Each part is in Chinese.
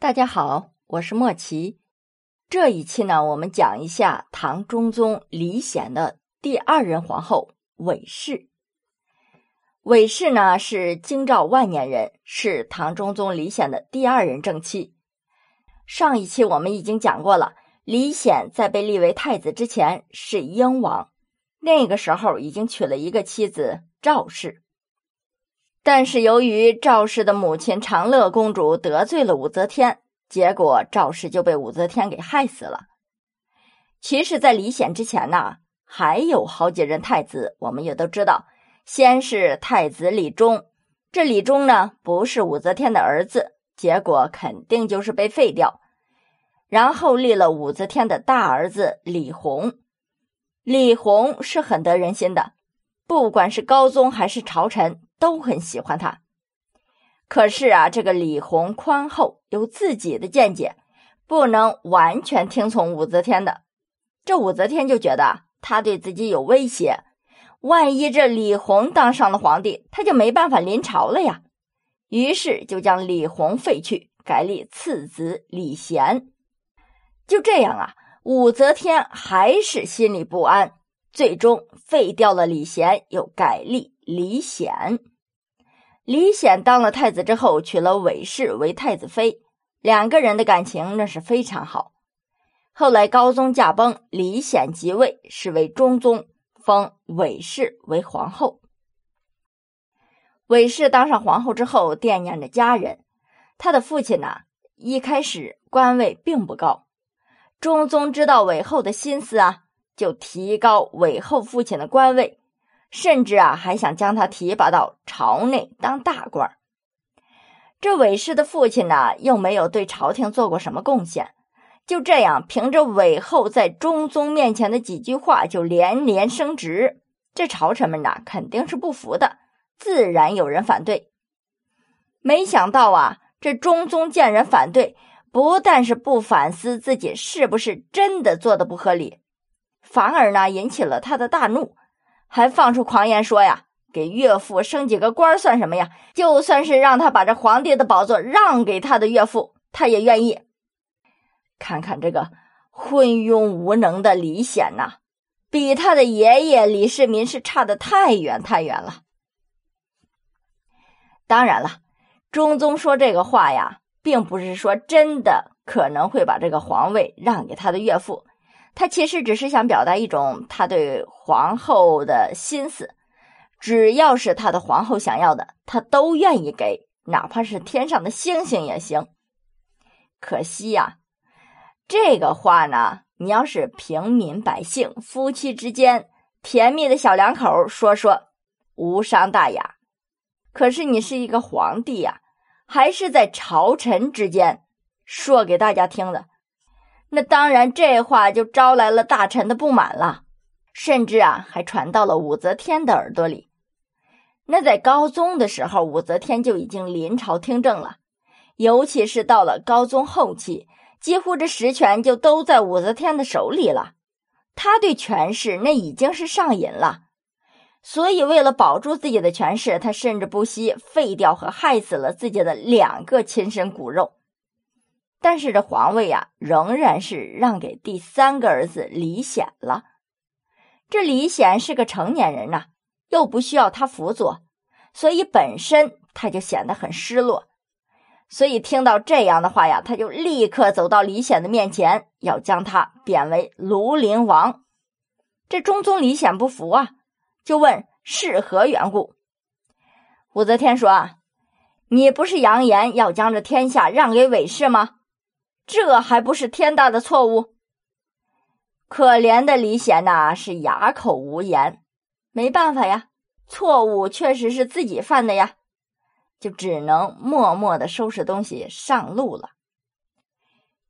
大家好，我是莫奇。这一期呢，我们讲一下唐中宗李显的第二任皇后韦氏。韦氏呢是京兆万年人，是唐中宗李显的第二任正妻。上一期我们已经讲过了，李显在被立为太子之前是英王，那个时候已经娶了一个妻子赵氏。但是由于赵氏的母亲长乐公主得罪了武则天，结果赵氏就被武则天给害死了。其实，在李显之前呢，还有好几任太子，我们也都知道。先是太子李忠，这李忠呢不是武则天的儿子，结果肯定就是被废掉。然后立了武则天的大儿子李弘，李弘是很得人心的，不管是高宗还是朝臣。都很喜欢他，可是啊，这个李弘宽厚，有自己的见解，不能完全听从武则天的。这武则天就觉得他对自己有威胁，万一这李弘当上了皇帝，他就没办法临朝了呀。于是就将李弘废去，改立次子李贤。就这样啊，武则天还是心里不安，最终废掉了李贤，又改立李显。李显当了太子之后，娶了韦氏为太子妃，两个人的感情那是非常好。后来高宗驾崩，李显即位，是为中宗，封韦氏为皇后。韦氏当上皇后之后，惦念着家人，他的父亲呢，一开始官位并不高。中宗知道韦后的心思啊，就提高韦后父亲的官位。甚至啊，还想将他提拔到朝内当大官。这韦氏的父亲呢，又没有对朝廷做过什么贡献，就这样凭着韦后在中宗面前的几句话就连连升职，这朝臣们呐肯定是不服的，自然有人反对。没想到啊，这中宗见人反对，不但是不反思自己是不是真的做的不合理，反而呢引起了他的大怒。还放出狂言说呀，给岳父升几个官算什么呀？就算是让他把这皇帝的宝座让给他的岳父，他也愿意。看看这个昏庸无能的李显呐，比他的爷爷李世民是差的太远太远了。当然了，中宗说这个话呀，并不是说真的可能会把这个皇位让给他的岳父。他其实只是想表达一种他对皇后的心思，只要是他的皇后想要的，他都愿意给，哪怕是天上的星星也行。可惜呀，这个话呢，你要是平民百姓、夫妻之间甜蜜的小两口说说，无伤大雅。可是你是一个皇帝呀，还是在朝臣之间说给大家听的。那当然，这话就招来了大臣的不满了，甚至啊，还传到了武则天的耳朵里。那在高宗的时候，武则天就已经临朝听政了，尤其是到了高宗后期，几乎这实权就都在武则天的手里了。他对权势那已经是上瘾了，所以为了保住自己的权势，他甚至不惜废掉和害死了自己的两个亲生骨肉。但是这皇位呀，仍然是让给第三个儿子李显了。这李显是个成年人呐，又不需要他辅佐，所以本身他就显得很失落。所以听到这样的话呀，他就立刻走到李显的面前，要将他贬为庐陵王。这中宗李显不服啊，就问是何缘故。武则天说：“，你不是扬言要将这天下让给韦氏吗？”这还不是天大的错误？可怜的李显呐，是哑口无言。没办法呀，错误确实是自己犯的呀，就只能默默的收拾东西上路了。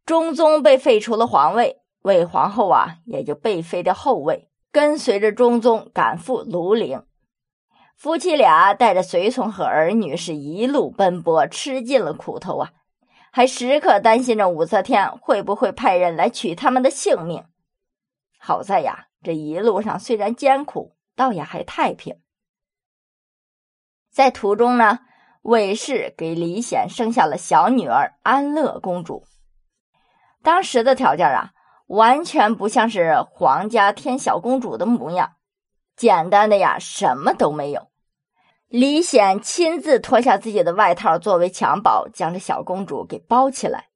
中宗被废除了皇位，魏皇后啊也就被废掉后位，跟随着中宗赶赴庐陵。夫妻俩带着随从和儿女，是一路奔波，吃尽了苦头啊。还时刻担心着武则天会不会派人来取他们的性命。好在呀，这一路上虽然艰苦，倒也还太平。在途中呢，韦氏给李显生下了小女儿安乐公主。当时的条件啊，完全不像是皇家添小公主的模样，简单的呀，什么都没有。李显亲自脱下自己的外套作为襁褓，将这小公主给包起来。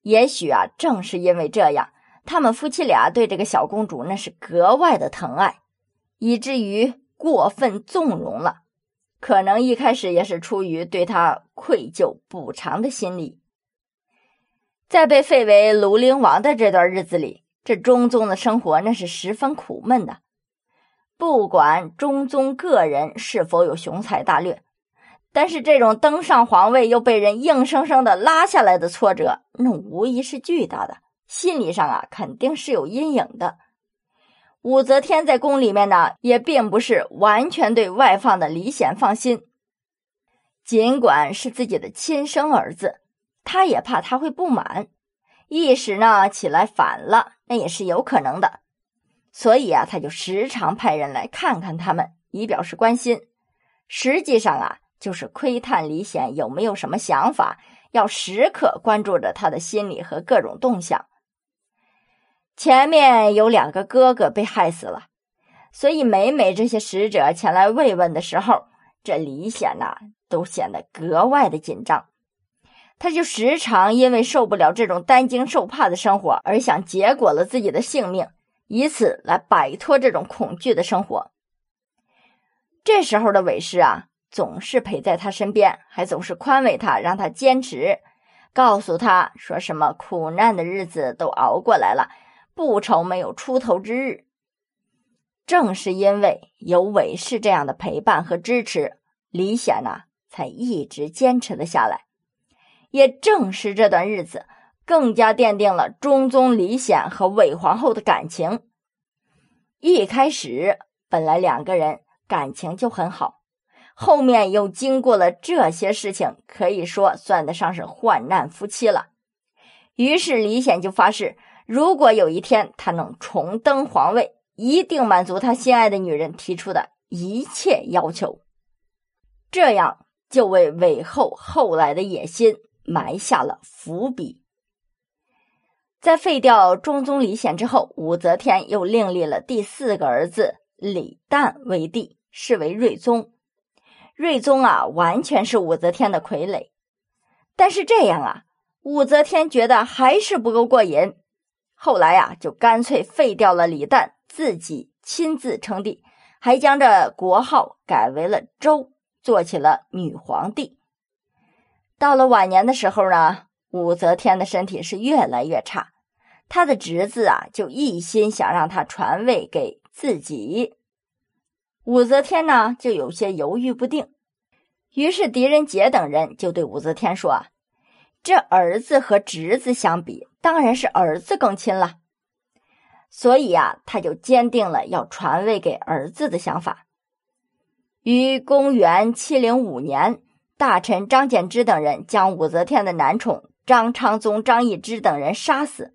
也许啊，正是因为这样，他们夫妻俩对这个小公主那是格外的疼爱，以至于过分纵容了。可能一开始也是出于对她愧疚补偿的心理。在被废为庐陵王的这段日子里，这中宗的生活那是十分苦闷的。不管中宗个人是否有雄才大略，但是这种登上皇位又被人硬生生的拉下来的挫折，那无疑是巨大的。心理上啊，肯定是有阴影的。武则天在宫里面呢，也并不是完全对外放的李显放心，尽管是自己的亲生儿子。他也怕他会不满，一时呢起来反了，那也是有可能的。所以啊，他就时常派人来看看他们，以表示关心。实际上啊，就是窥探李显有没有什么想法，要时刻关注着他的心理和各种动向。前面有两个哥哥被害死了，所以每每这些使者前来慰问的时候，这李显呐都显得格外的紧张。他就时常因为受不了这种担惊受怕的生活，而想结果了自己的性命，以此来摆脱这种恐惧的生活。这时候的韦氏啊，总是陪在他身边，还总是宽慰他，让他坚持，告诉他说什么苦难的日子都熬过来了，不愁没有出头之日。正是因为有韦氏这样的陪伴和支持，李显呢，才一直坚持了下来。也正是这段日子，更加奠定了中宗李显和韦皇后的感情。一开始，本来两个人感情就很好，后面又经过了这些事情，可以说算得上是患难夫妻了。于是李显就发誓，如果有一天他能重登皇位，一定满足他心爱的女人提出的一切要求。这样就为韦后后来的野心。埋下了伏笔。在废掉中宗李显之后，武则天又另立了第四个儿子李旦为帝，是为睿宗。睿宗啊，完全是武则天的傀儡。但是这样啊，武则天觉得还是不够过瘾。后来啊，就干脆废掉了李旦，自己亲自称帝，还将这国号改为了周，做起了女皇帝。到了晚年的时候呢，武则天的身体是越来越差，他的侄子啊就一心想让他传位给自己。武则天呢就有些犹豫不定，于是狄仁杰等人就对武则天说：“，这儿子和侄子相比，当然是儿子更亲了。”所以啊，他就坚定了要传位给儿子的想法。于公元七零五年。大臣张柬之等人将武则天的男宠张昌宗、张易之等人杀死。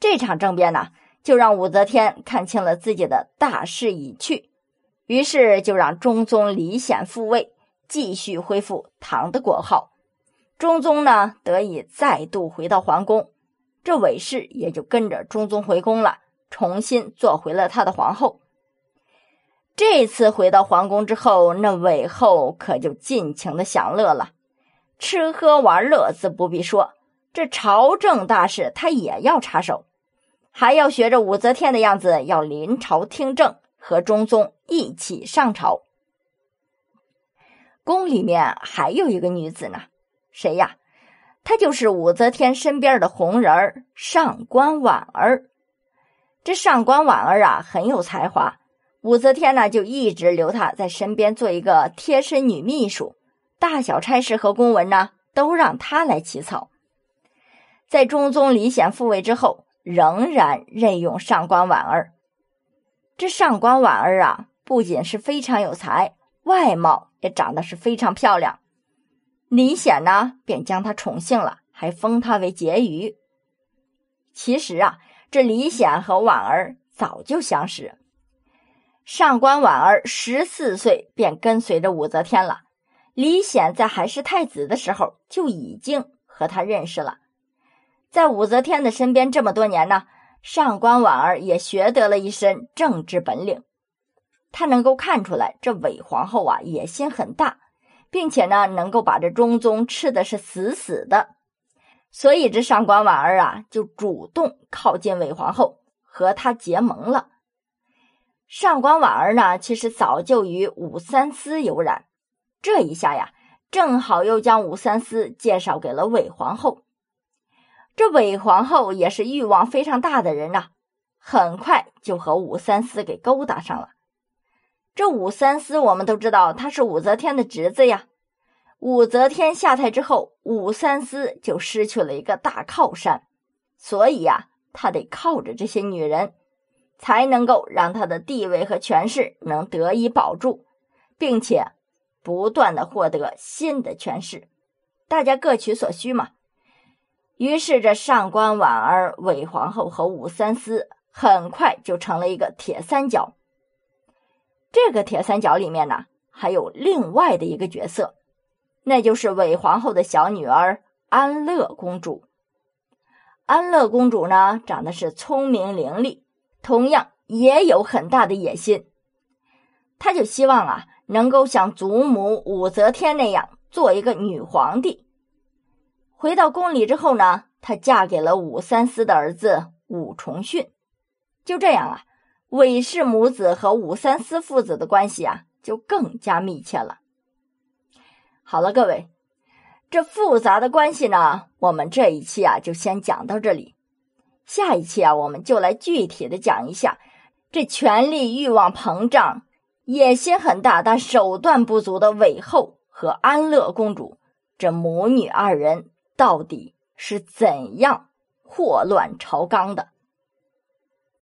这场政变呢，就让武则天看清了自己的大势已去，于是就让中宗李显复位，继续恢复唐的国号。中宗呢，得以再度回到皇宫，这韦氏也就跟着中宗回宫了，重新做回了他的皇后。这次回到皇宫之后，那韦后可就尽情的享乐了，吃喝玩乐自不必说，这朝政大事他也要插手，还要学着武则天的样子，要临朝听政，和中宗一起上朝。宫里面还有一个女子呢，谁呀？她就是武则天身边的红人儿上官婉儿。这上官婉儿啊，很有才华。武则天呢，就一直留她在身边做一个贴身女秘书，大小差事和公文呢，都让她来起草。在中宗李显复位之后，仍然任用上官婉儿。这上官婉儿啊，不仅是非常有才，外貌也长得是非常漂亮。李显呢，便将她宠幸了，还封她为婕妤。其实啊，这李显和婉儿早就相识。上官婉儿十四岁便跟随着武则天了，李显在还是太子的时候就已经和他认识了。在武则天的身边这么多年呢，上官婉儿也学得了一身政治本领。他能够看出来，这韦皇后啊野心很大，并且呢能够把这中宗吃的是死死的。所以这上官婉儿啊就主动靠近韦皇后，和她结盟了。上官婉儿呢其实早就与武三思有染，这一下呀正好又将武三思介绍给了韦皇后。这韦皇后也是欲望非常大的人呐，很快就和武三思给勾搭上了。这武三思我们都知道，他是武则天的侄子呀。武则天下台之后，武三思就失去了一个大靠山，所以呀，他得靠着这些女人，才能够让他的地位和权势能得以保住，并且不断的获得新的权势，大家各取所需嘛。于是，这上官婉儿、韦皇后和武三思很快就成了一个铁三角。这个铁三角里面呢，还有另外的一个角色，那就是韦皇后的小女儿安乐公主。安乐公主呢，长得是聪明伶俐，同样也有很大的野心。她就希望啊，能够像祖母武则天那样做一个女皇帝。回到宫里之后呢，她嫁给了武三思的儿子武重训。就这样啊，韦氏母子和武三思父子的关系啊，就更加密切了。好了，各位，这复杂的关系呢，我们这一期啊就先讲到这里。下一期啊，我们就来具体的讲一下这权力欲望膨胀、野心很大但手段不足的韦后和安乐公主这母女二人。到底是怎样祸乱朝纲的？